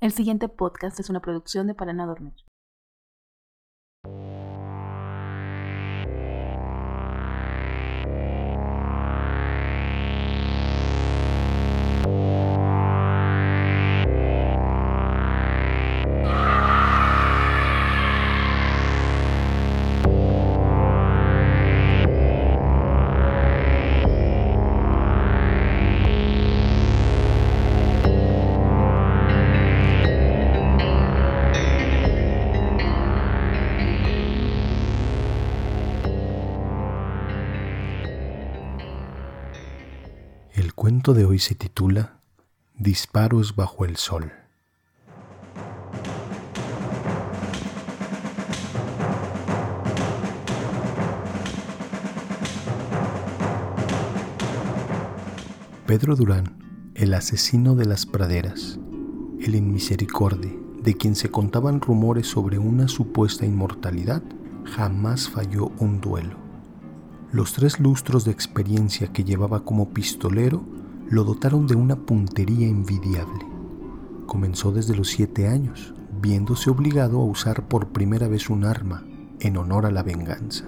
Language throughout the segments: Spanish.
El siguiente podcast es una producción de Para no dormir. Cuento de hoy se titula Disparos bajo el sol. Pedro Durán, el asesino de las praderas, el inmisericorde, de quien se contaban rumores sobre una supuesta inmortalidad, jamás falló un duelo. Los tres lustros de experiencia que llevaba como pistolero lo dotaron de una puntería envidiable. Comenzó desde los siete años, viéndose obligado a usar por primera vez un arma en honor a la venganza.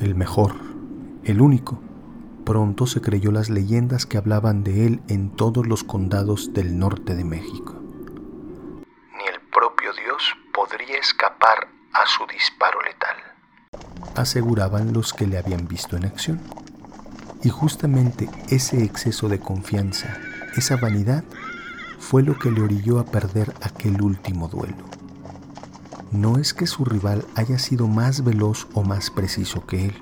El mejor, el único, pronto se creyó las leyendas que hablaban de él en todos los condados del norte de México. Ni el propio Dios podría escapar a su disparo letal, aseguraban los que le habían visto en acción. Y justamente ese exceso de confianza, esa vanidad, fue lo que le orilló a perder aquel último duelo. No es que su rival haya sido más veloz o más preciso que él,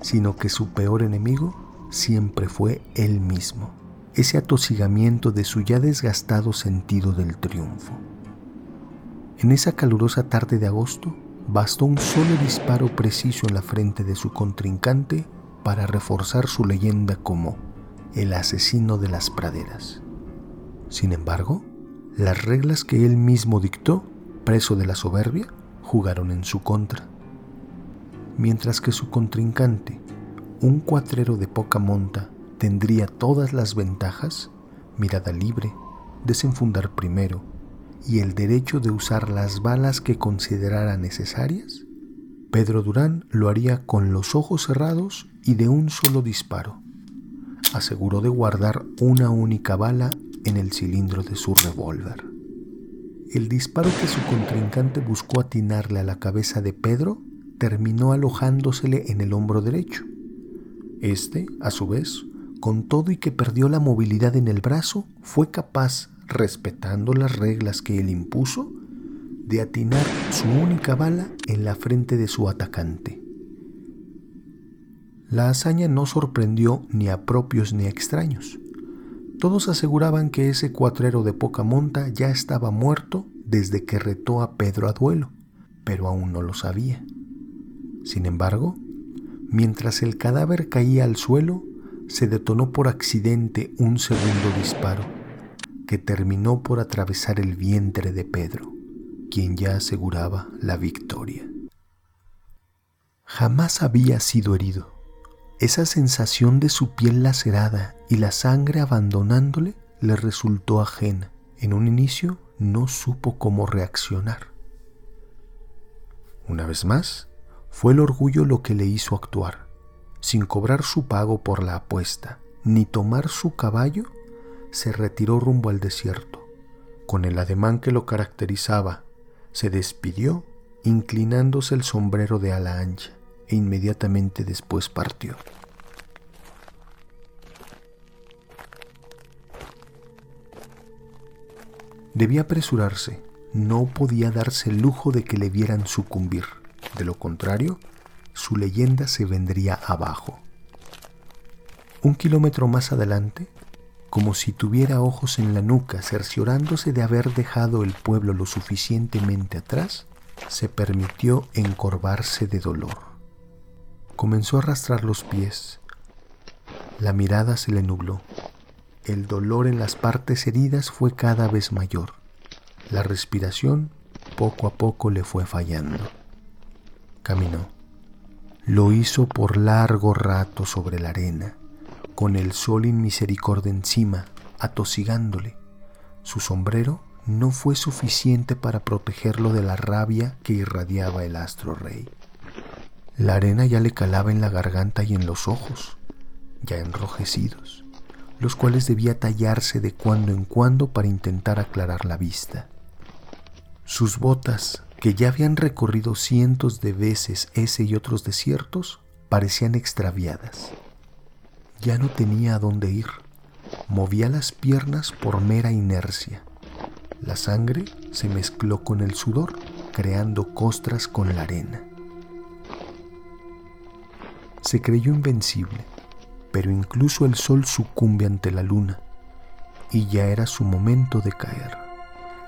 sino que su peor enemigo siempre fue él mismo, ese atosigamiento de su ya desgastado sentido del triunfo. En esa calurosa tarde de agosto, bastó un solo disparo preciso en la frente de su contrincante para reforzar su leyenda como el asesino de las praderas. Sin embargo, las reglas que él mismo dictó, preso de la soberbia, jugaron en su contra. Mientras que su contrincante, un cuatrero de poca monta, tendría todas las ventajas, mirada libre, desenfundar primero y el derecho de usar las balas que considerara necesarias, Pedro Durán lo haría con los ojos cerrados y de un solo disparo. Aseguró de guardar una única bala en el cilindro de su revólver. El disparo que su contrincante buscó atinarle a la cabeza de Pedro terminó alojándosele en el hombro derecho. Este, a su vez, con todo y que perdió la movilidad en el brazo, fue capaz, respetando las reglas que él impuso, de atinar su única bala en la frente de su atacante. La hazaña no sorprendió ni a propios ni a extraños. Todos aseguraban que ese cuatrero de poca monta ya estaba muerto desde que retó a Pedro a duelo, pero aún no lo sabía. Sin embargo, mientras el cadáver caía al suelo, se detonó por accidente un segundo disparo, que terminó por atravesar el vientre de Pedro quien ya aseguraba la victoria. Jamás había sido herido. Esa sensación de su piel lacerada y la sangre abandonándole le resultó ajena. En un inicio no supo cómo reaccionar. Una vez más, fue el orgullo lo que le hizo actuar. Sin cobrar su pago por la apuesta, ni tomar su caballo, se retiró rumbo al desierto. Con el ademán que lo caracterizaba se despidió inclinándose el sombrero de ala ancha e inmediatamente después partió. Debía apresurarse, no podía darse el lujo de que le vieran sucumbir, de lo contrario, su leyenda se vendría abajo. Un kilómetro más adelante, como si tuviera ojos en la nuca, cerciorándose de haber dejado el pueblo lo suficientemente atrás, se permitió encorvarse de dolor. Comenzó a arrastrar los pies. La mirada se le nubló. El dolor en las partes heridas fue cada vez mayor. La respiración poco a poco le fue fallando. Caminó. Lo hizo por largo rato sobre la arena con el sol inmisericordia encima, atosigándole, Su sombrero no fue suficiente para protegerlo de la rabia que irradiaba el astro rey. La arena ya le calaba en la garganta y en los ojos, ya enrojecidos, los cuales debía tallarse de cuando en cuando para intentar aclarar la vista. Sus botas, que ya habían recorrido cientos de veces ese y otros desiertos, parecían extraviadas. Ya no tenía a dónde ir. Movía las piernas por mera inercia. La sangre se mezcló con el sudor, creando costras con la arena. Se creyó invencible, pero incluso el sol sucumbe ante la luna, y ya era su momento de caer,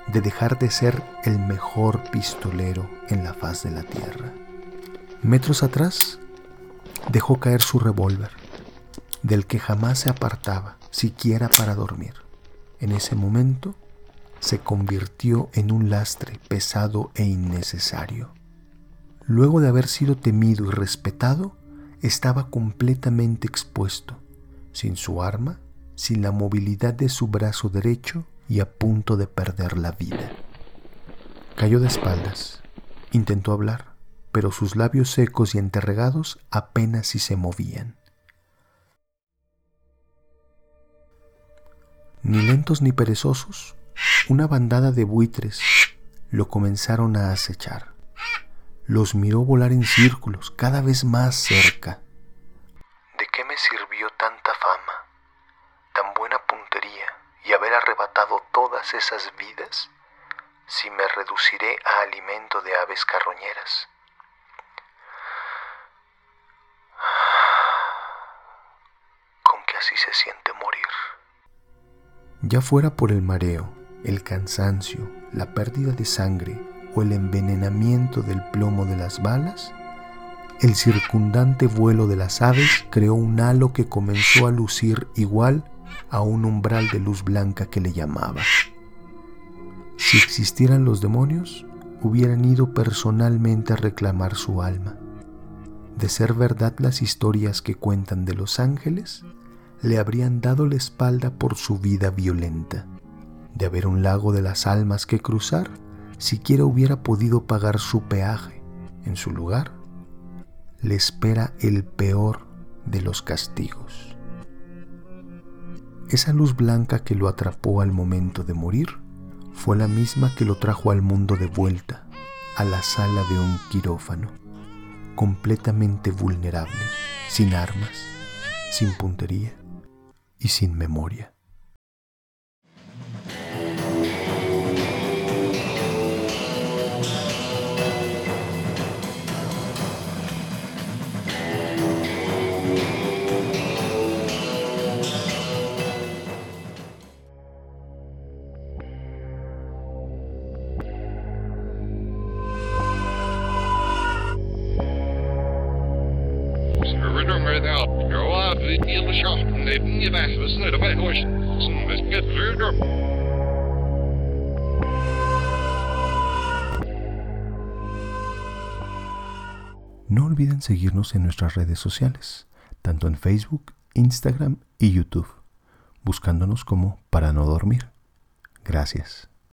de dejar de ser el mejor pistolero en la faz de la tierra. Metros atrás, dejó caer su revólver, del que jamás se apartaba, siquiera para dormir. En ese momento, se convirtió en un lastre pesado e innecesario. Luego de haber sido temido y respetado, estaba completamente expuesto, sin su arma, sin la movilidad de su brazo derecho y a punto de perder la vida. Cayó de espaldas, intentó hablar, pero sus labios secos y enterregados apenas si se movían. Ni lentos ni perezosos, una bandada de buitres lo comenzaron a acechar. Los miró volar en círculos, cada vez más cerca. ¿De qué me sirvió tanta fama, tan buena puntería y haber arrebatado todas esas vidas si me reduciré a alimento de aves carroñeras? Con que así se siente morir. Ya fuera por el mareo, el cansancio, la pérdida de sangre o el envenenamiento del plomo de las balas, el circundante vuelo de las aves creó un halo que comenzó a lucir igual a un umbral de luz blanca que le llamaba. Si existieran los demonios, hubieran ido personalmente a reclamar su alma. De ser verdad las historias que cuentan de los ángeles, le habrían dado la espalda por su vida violenta de haber un lago de las almas que cruzar, siquiera hubiera podido pagar su peaje. En su lugar, le espera el peor de los castigos. Esa luz blanca que lo atrapó al momento de morir fue la misma que lo trajo al mundo de vuelta, a la sala de un quirófano, completamente vulnerable, sin armas, sin puntería y sin memoria. No olviden seguirnos en nuestras redes sociales, tanto en Facebook, Instagram y YouTube, buscándonos como para no dormir. Gracias.